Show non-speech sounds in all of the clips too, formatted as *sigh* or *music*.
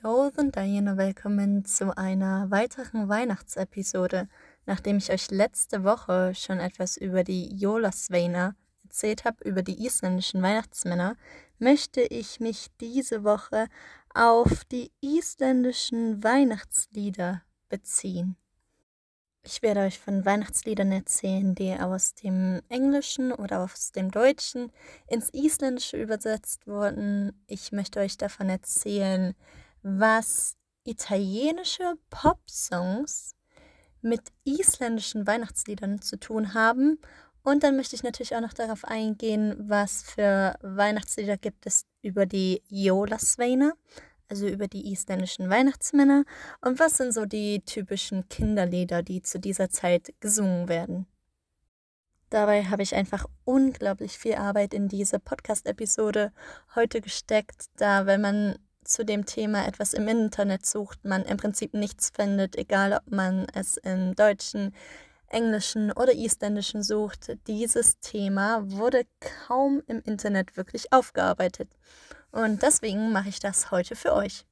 Golden Diana, willkommen zu einer weiteren Weihnachtsepisode. Nachdem ich euch letzte Woche schon etwas über die Jólasveina erzählt habe, über die isländischen Weihnachtsmänner, möchte ich mich diese Woche auf die isländischen Weihnachtslieder beziehen. Ich werde euch von Weihnachtsliedern erzählen, die aus dem Englischen oder aus dem Deutschen ins Isländische übersetzt wurden. Ich möchte euch davon erzählen, was italienische Popsongs mit isländischen Weihnachtsliedern zu tun haben. Und dann möchte ich natürlich auch noch darauf eingehen, was für Weihnachtslieder gibt es über die Jólasveina, also über die isländischen Weihnachtsmänner. Und was sind so die typischen Kinderlieder, die zu dieser Zeit gesungen werden. Dabei habe ich einfach unglaublich viel Arbeit in diese Podcast-Episode heute gesteckt, da wenn man zu dem Thema etwas im Internet sucht, man im Prinzip nichts findet, egal ob man es im Deutschen, Englischen oder Isländischen sucht. Dieses Thema wurde kaum im Internet wirklich aufgearbeitet. Und deswegen mache ich das heute für euch.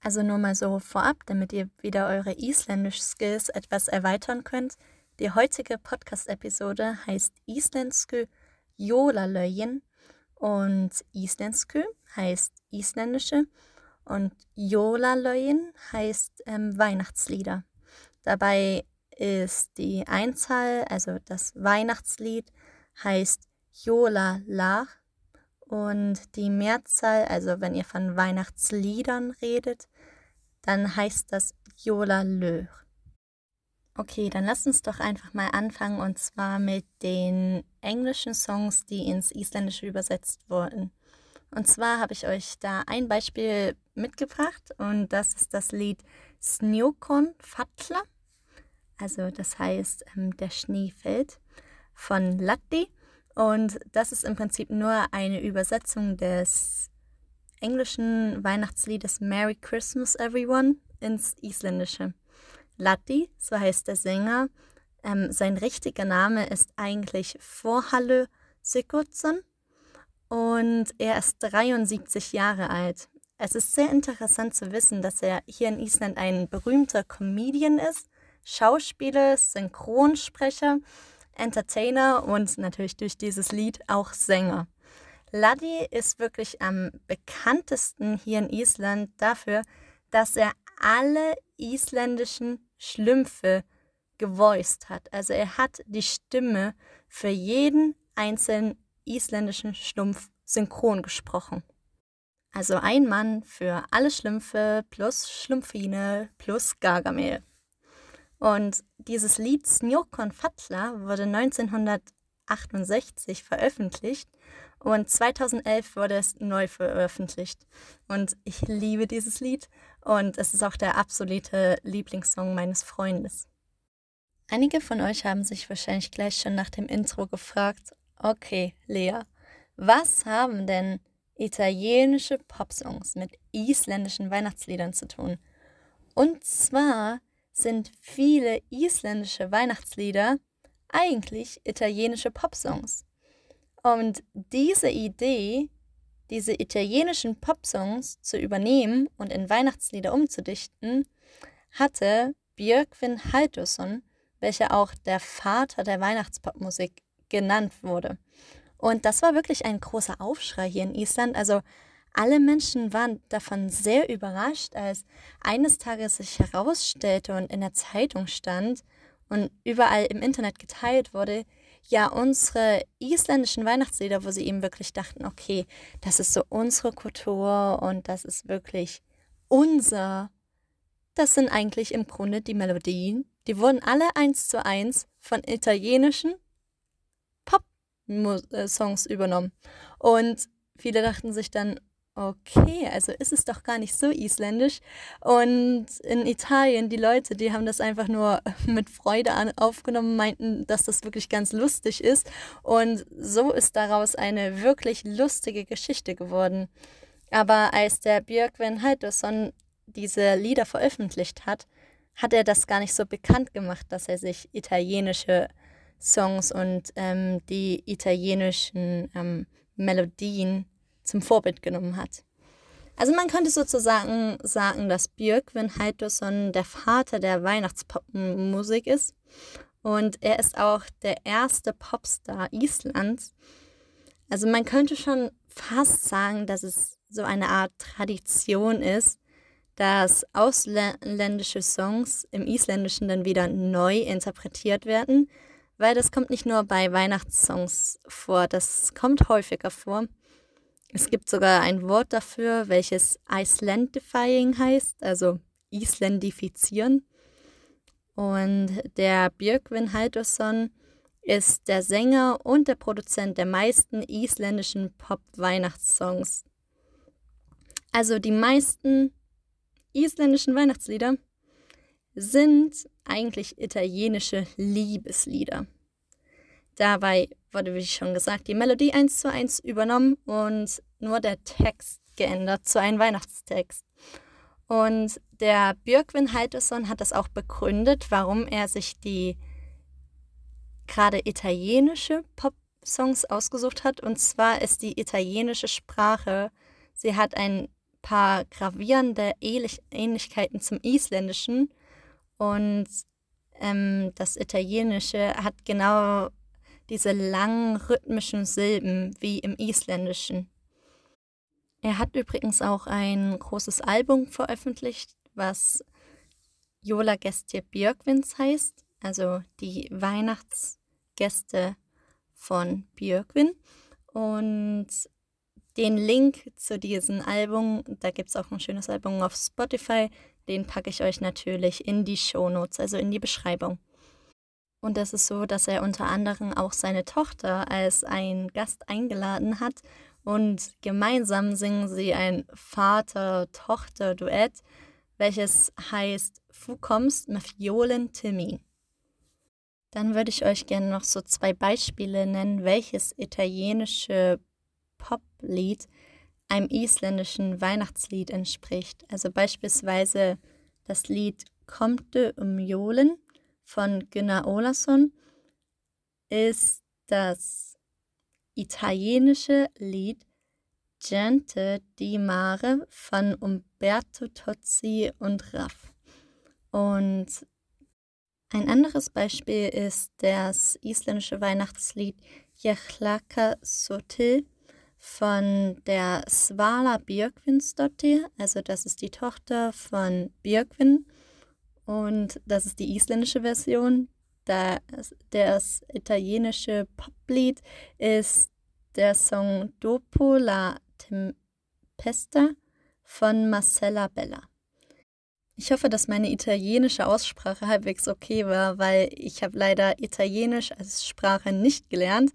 Also nur mal so vorab, damit ihr wieder eure Isländisch-Skills etwas erweitern könnt. Die heutige Podcast-Episode heißt Isländskü Jólalögin und Isländskü heißt isländische und Jólalögin heißt ähm, Weihnachtslieder. Dabei ist die Einzahl, also das Weihnachtslied, heißt Jólalag und die Mehrzahl, also wenn ihr von Weihnachtsliedern redet, dann heißt das Jólalög. Okay, dann lasst uns doch einfach mal anfangen und zwar mit den englischen Songs, die ins Isländische übersetzt wurden. Und zwar habe ich euch da ein Beispiel mitgebracht und das ist das Lied Snjókon Fatla. Also das heißt, ähm, der Schnee fällt von Latti. Und das ist im Prinzip nur eine Übersetzung des englischen Weihnachtsliedes Merry Christmas Everyone ins Isländische. Latti, so heißt der Sänger. Ähm, sein richtiger Name ist eigentlich Vorhalle Sigurdsson und er ist 73 Jahre alt. Es ist sehr interessant zu wissen, dass er hier in Island ein berühmter Comedian ist, Schauspieler, Synchronsprecher, Entertainer und natürlich durch dieses Lied auch Sänger. Laddi ist wirklich am bekanntesten hier in Island dafür, dass er alle isländischen Schlümpfe gevoiced hat. Also er hat die Stimme für jeden einzelnen isländischen Schlumpf synchron gesprochen. Also ein Mann für alle Schlümpfe plus Schlumpfine plus Gargamel. Und dieses Lied Snjokon Fatla wurde 1968 veröffentlicht und 2011 wurde es neu veröffentlicht. Und ich liebe dieses Lied und es ist auch der absolute Lieblingssong meines Freundes. Einige von euch haben sich wahrscheinlich gleich schon nach dem Intro gefragt, Okay, Lea, was haben denn italienische Popsongs mit isländischen Weihnachtsliedern zu tun? Und zwar sind viele isländische Weihnachtslieder eigentlich italienische Popsongs. Und diese Idee, diese italienischen Popsongs zu übernehmen und in Weihnachtslieder umzudichten, hatte Björkvin Haldursson, welcher auch der Vater der Weihnachtspopmusik genannt wurde. Und das war wirklich ein großer Aufschrei hier in Island. Also alle Menschen waren davon sehr überrascht, als eines Tages sich herausstellte und in der Zeitung stand und überall im Internet geteilt wurde, ja, unsere isländischen Weihnachtslieder, wo sie eben wirklich dachten, okay, das ist so unsere Kultur und das ist wirklich unser. Das sind eigentlich im Grunde die Melodien, die wurden alle eins zu eins von italienischen äh, Songs übernommen. Und viele dachten sich dann, okay, also ist es doch gar nicht so isländisch. Und in Italien, die Leute, die haben das einfach nur *laughs* mit Freude aufgenommen, meinten, dass das wirklich ganz lustig ist. Und so ist daraus eine wirklich lustige Geschichte geworden. Aber als der Björkven Haldursson diese Lieder veröffentlicht hat, hat er das gar nicht so bekannt gemacht, dass er sich italienische Songs und ähm, die italienischen ähm, Melodien zum Vorbild genommen hat. Also man könnte sozusagen sagen, dass Björkvin Halldórsson der Vater der Weihnachtspopmusik ist. Und er ist auch der erste Popstar Islands. Also man könnte schon fast sagen, dass es so eine Art Tradition ist, dass ausländische Songs im Isländischen dann wieder neu interpretiert werden, weil das kommt nicht nur bei Weihnachtssongs vor, das kommt häufiger vor. Es gibt sogar ein Wort dafür, welches Icelandifying heißt, also Islandifizieren. Und der Björkvin Halldórsson ist der Sänger und der Produzent der meisten isländischen Pop-Weihnachtssongs. Also die meisten isländischen Weihnachtslieder sind eigentlich italienische Liebeslieder. Dabei wurde, wie schon gesagt, die Melodie eins zu eins übernommen und nur der Text geändert zu einem Weihnachtstext. Und der Björkvin Halldórsson hat das auch begründet, warum er sich die gerade italienische Pop-Songs ausgesucht hat. Und zwar ist die italienische Sprache, sie hat ein paar gravierende Ähnlichkeiten zum Isländischen. Und ähm, das Italienische hat genau diese langen rhythmischen Silben wie im Isländischen. Er hat übrigens auch ein großes Album veröffentlicht, was Jola Gestir Björkvins heißt, also die Weihnachtsgäste von Björkvin. Und den Link zu diesem Album, da gibt es auch ein schönes Album auf Spotify, den packe ich euch natürlich in die Show Notes, also in die Beschreibung. Und das ist so, dass er unter anderem auch seine Tochter als ein Gast eingeladen hat und gemeinsam singen sie ein Vater-Tochter-Duett, welches heißt Fu kommst mit Violen Timmy. Dann würde ich euch gerne noch so zwei Beispiele nennen, welches italienische Poplied einem isländischen Weihnachtslied entspricht. Also beispielsweise das Lied Kommt um Jolen von Gunnar Olason ist das italienische Lied Gente di Mare von Umberto Tozzi und Raff. Und ein anderes Beispiel ist das isländische Weihnachtslied Jechlaka Sotil von der Svala Björkvinsdottir, also das ist die Tochter von Björkvin und das ist die isländische Version. Das, das italienische Poplied ist der Song Dopo la Tempesta von Marcella Bella. Ich hoffe, dass meine italienische Aussprache halbwegs okay war, weil ich habe leider Italienisch als Sprache nicht gelernt.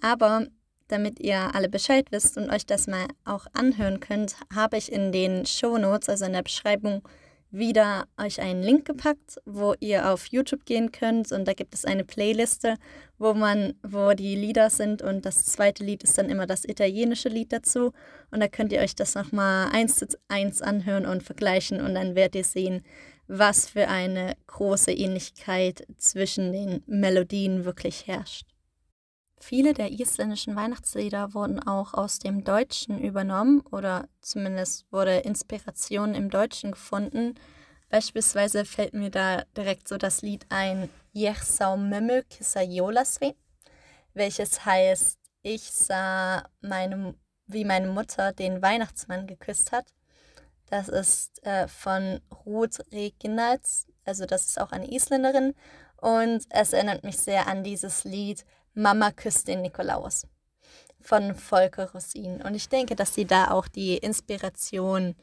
Aber damit ihr alle Bescheid wisst und euch das mal auch anhören könnt, habe ich in den Show Notes, also in der Beschreibung, wieder euch einen Link gepackt, wo ihr auf YouTube gehen könnt. Und da gibt es eine Playliste, wo man, wo die Lieder sind. Und das zweite Lied ist dann immer das italienische Lied dazu. Und da könnt ihr euch das nochmal eins zu eins anhören und vergleichen. Und dann werdet ihr sehen, was für eine große Ähnlichkeit zwischen den Melodien wirklich herrscht. Viele der isländischen Weihnachtslieder wurden auch aus dem Deutschen übernommen oder zumindest wurde Inspiration im Deutschen gefunden. Beispielsweise fällt mir da direkt so das Lied ein Ich sá mömmu kissa jólasvein, welches heißt Ich sah meine, wie meine Mutter den Weihnachtsmann geküsst hat. Das ist äh, von Ruth Reginalds, also das ist auch eine Isländerin und es erinnert mich sehr an dieses Lied Mama küsst den Nikolaus von Volker Rosin. Und ich denke, dass sie da auch die Inspiration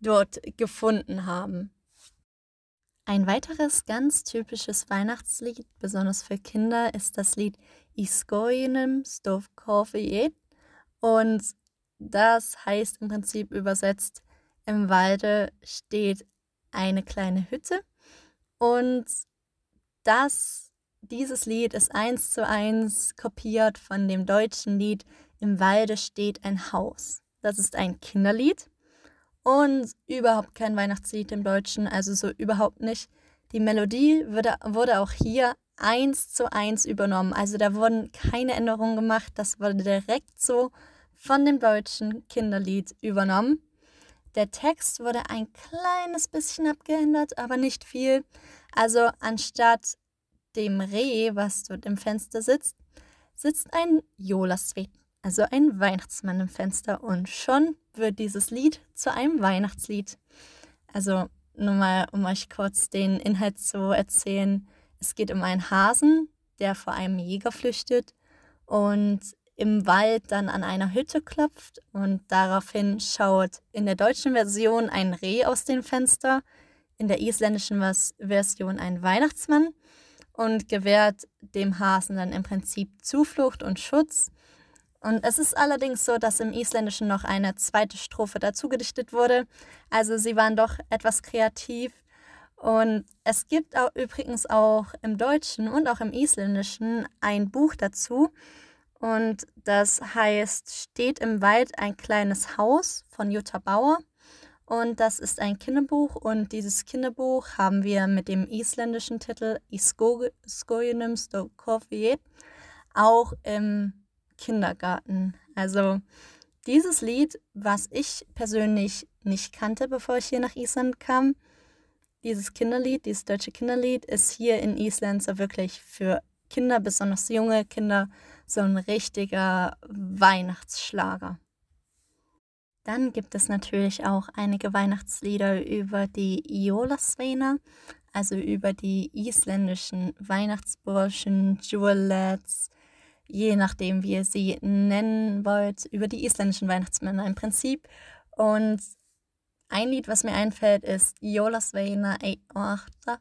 dort gefunden haben. Ein weiteres ganz typisches Weihnachtslied, besonders für Kinder, ist das Lied Iskoinem Stovkoviet. Und das heißt im Prinzip übersetzt, im Walde steht eine kleine Hütte. Und das dieses Lied ist eins zu eins kopiert von dem deutschen Lied Im Walde steht ein Haus. Das ist ein Kinderlied und überhaupt kein Weihnachtslied im Deutschen, also so überhaupt nicht. Die Melodie wurde, wurde auch hier eins zu eins übernommen. Also da wurden keine Änderungen gemacht. Das wurde direkt so von dem deutschen Kinderlied übernommen. der Text wurde ein kleines bisschen abgeändert, aber nicht viel. Also anstatt dem Reh, was dort im Fenster sitzt, sitzt ein Jolaswet, also ein Weihnachtsmann im Fenster. Und schon wird dieses Lied zu einem Weihnachtslied. Also nur mal, um euch kurz den Inhalt zu erzählen. Es geht um einen Hasen, der vor einem Jäger flüchtet und im Wald dann an einer Hütte klopft und daraufhin schaut in der deutschen Version ein Reh aus dem Fenster, in der isländischen Version ein Weihnachtsmann und gewährt dem Hasen dann im Prinzip Zuflucht und Schutz. Und es ist allerdings so, dass im Isländischen noch eine zweite Strophe dazu gedichtet wurde. Also sie waren doch etwas kreativ. Und es gibt auch übrigens auch im Deutschen und auch im Isländischen ein Buch dazu. Und das heißt Steht im Wald ein kleines Haus von Jutta Bauer. Und das ist ein Kinderbuch und dieses Kinderbuch haben wir mit dem isländischen Titel Iskojenum Stokofie auch im Kindergarten. Also dieses Lied, was ich persönlich nicht kannte, bevor ich hier nach Island kam, dieses Kinderlied, dieses deutsche Kinderlied, ist hier in Island so wirklich für Kinder, besonders junge Kinder, so ein richtiger Weihnachtsschlager. Dann gibt es natürlich auch einige Weihnachtslieder über die Jólasveina, also über die isländischen Weihnachtsburschen, Jewelettes, je nachdem, wie ihr sie nennen wollt, über die isländischen Weihnachtsmänner im Prinzip. Und ein Lied, was mir einfällt, ist Jólasveina Einoachta.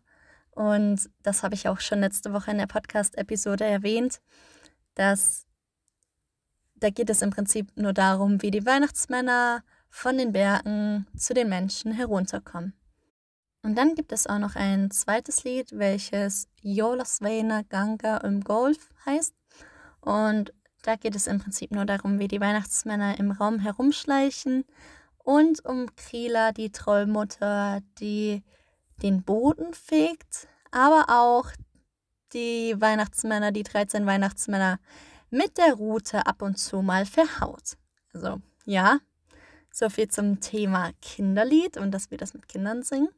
Und das habe ich auch schon letzte Woche in der Podcast-Episode erwähnt, dass da geht es im Prinzip nur darum, wie die Weihnachtsmänner von den Bergen zu den Menschen herunterkommen. Und dann gibt es auch noch ein zweites Lied, welches Jolasveina Ganga im Golf heißt. Und da geht es im Prinzip nur darum, wie die Weihnachtsmänner im Raum herumschleichen und um Krila, die Trollmutter, die den Boden fegt, aber auch die Weihnachtsmänner, die 13 Weihnachtsmänner, mit der Rute ab und zu mal verhaut. Also ja, so viel zum Thema Kinderlied und dass wir das mit Kindern singen.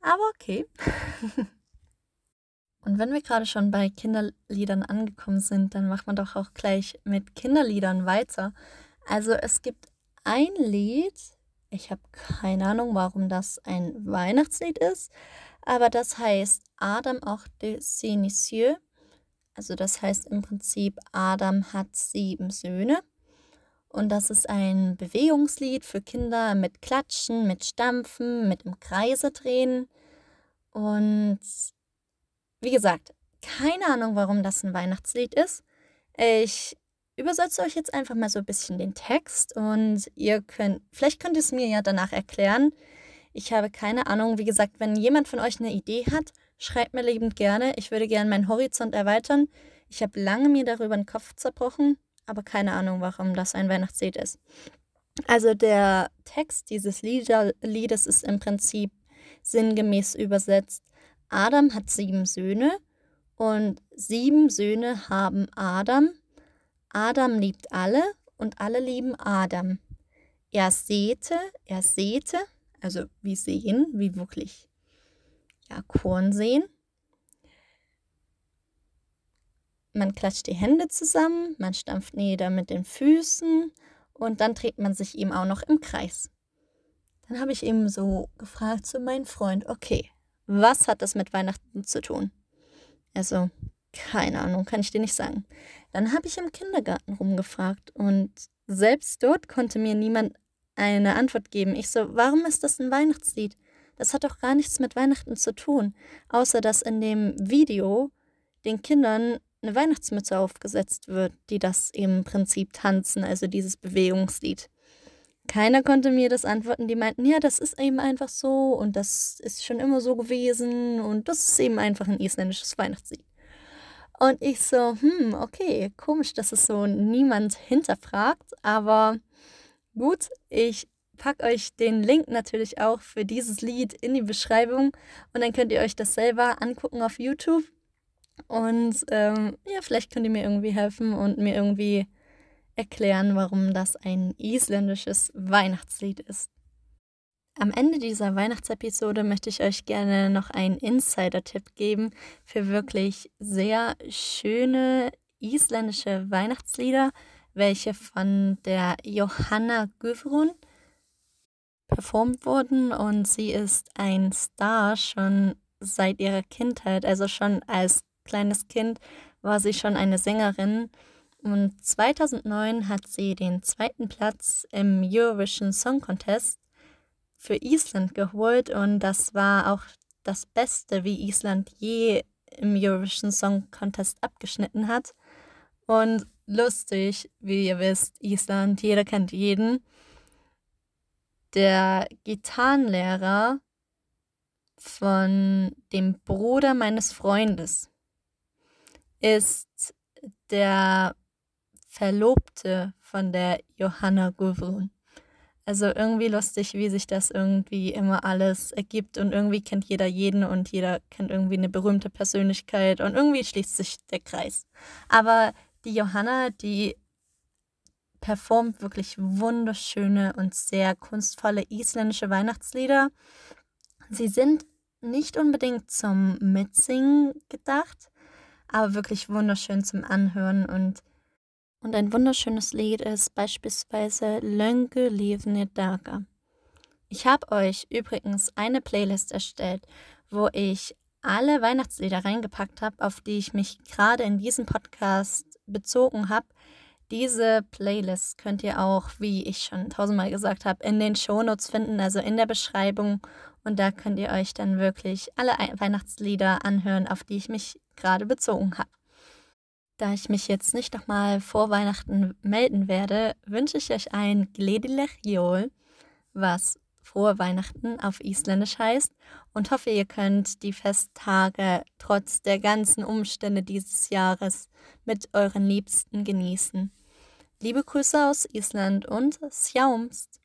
Aber okay. *laughs* und wenn wir gerade schon bei Kinderliedern angekommen sind, dann macht man doch auch gleich mit Kinderliedern weiter. Also es gibt ein Lied, ich habe keine Ahnung, warum das ein Weihnachtslied ist, aber das heißt Adam auch de Sénicieux also das heißt im Prinzip, Adam hat sieben Söhne. Und das ist ein Bewegungslied für Kinder mit Klatschen, mit Stampfen, mit im Kreise drehen. Und wie gesagt, keine Ahnung, warum das ein Weihnachtslied ist. Ich übersetze euch jetzt einfach mal so ein bisschen den Text und ihr könnt, vielleicht könnt ihr es mir ja danach erklären. Ich habe keine Ahnung. Wie gesagt, wenn jemand von euch eine Idee hat, Schreibt mir liebend gerne. Ich würde gerne meinen Horizont erweitern. Ich habe lange mir darüber den Kopf zerbrochen, aber keine Ahnung, warum das ein Weihnachtslied ist. Also der Text dieses Liedes ist im Prinzip sinngemäß übersetzt. Adam hat sieben Söhne und sieben Söhne haben Adam. Adam liebt alle und alle lieben Adam. Er säte, er säte, also wie sehen, wie wirklich ja, Korn sehen. Man klatscht die Hände zusammen, man stampft nieder mit den Füßen und dann dreht man sich eben auch noch im Kreis. Dann habe ich eben so gefragt zu meinem Freund, okay, was hat das mit Weihnachten zu tun? Also, keine Ahnung, kann ich dir nicht sagen. Dann habe ich im Kindergarten rumgefragt und selbst dort konnte mir niemand eine Antwort geben. Ich so, warum ist das ein Weihnachtslied? Das hat doch gar nichts mit Weihnachten zu tun, außer dass in dem Video den Kindern eine Weihnachtsmütze aufgesetzt wird, die das im Prinzip tanzen, also dieses Bewegungslied. Keiner konnte mir das antworten, die meinten, ja, das ist eben einfach so und das ist schon immer so gewesen und das ist eben einfach ein isländisches Weihnachtslied. Und ich so, hm, okay, komisch, dass es so niemand hinterfragt, aber gut, ich packe euch den Link natürlich auch für dieses Lied in die Beschreibung und dann könnt ihr euch das selber angucken auf YouTube. Und ähm, ja, vielleicht könnt ihr mir irgendwie helfen und mir irgendwie erklären, warum das ein isländisches Weihnachtslied ist. Am Ende dieser Weihnachtsepisode möchte ich euch gerne noch einen Insider-Tipp geben für wirklich sehr schöne isländische Weihnachtslieder, welche von der Johanna Guðrún performt wurden und sie ist ein Star schon seit ihrer Kindheit, also schon als kleines Kind war sie schon eine Sängerin und 2009 hat sie den zweiten Platz im Eurovision Song Contest für Island geholt und das war auch das Beste, wie Island je im Eurovision Song Contest abgeschnitten hat. Und lustig, wie ihr wisst, Island, jeder kennt jeden. Der Gitarrenlehrer von dem Bruder meines Freundes ist der Verlobte von der Johanna Gudrun. Also irgendwie lustig, wie sich das irgendwie immer alles ergibt und irgendwie kennt jeder jeden und jeder kennt irgendwie eine berühmte Persönlichkeit und irgendwie schließt sich der Kreis. Aber die Johanna, die performt wirklich wunderschöne und sehr kunstvolle isländische Weihnachtslieder. Sie sind nicht unbedingt zum Mitsingen gedacht, aber wirklich wunderschön zum Anhören und und ein wunderschönes Lied ist beispielsweise Lönge Livne Daga. Ich habe euch übrigens eine Playlist erstellt, wo ich alle Weihnachtslieder reingepackt habe, auf die ich mich gerade in diesem Podcast bezogen habe. Diese Playlist könnt ihr auch, wie ich schon tausendmal gesagt habe, in den Shownotes finden, also in der Beschreibung. Und da könnt ihr euch dann wirklich alle Weihnachtslieder anhören, auf die ich mich gerade bezogen habe. Da ich mich jetzt nicht nochmal vor Weihnachten melden werde, wünsche ich euch ein Gledilech Jol, was frohe Weihnachten auf Isländisch heißt und hoffe, ihr könnt die Festtage trotz der ganzen Umstände dieses Jahres mit euren Liebsten genießen. Liebe Grüße aus Island und Sjaumst!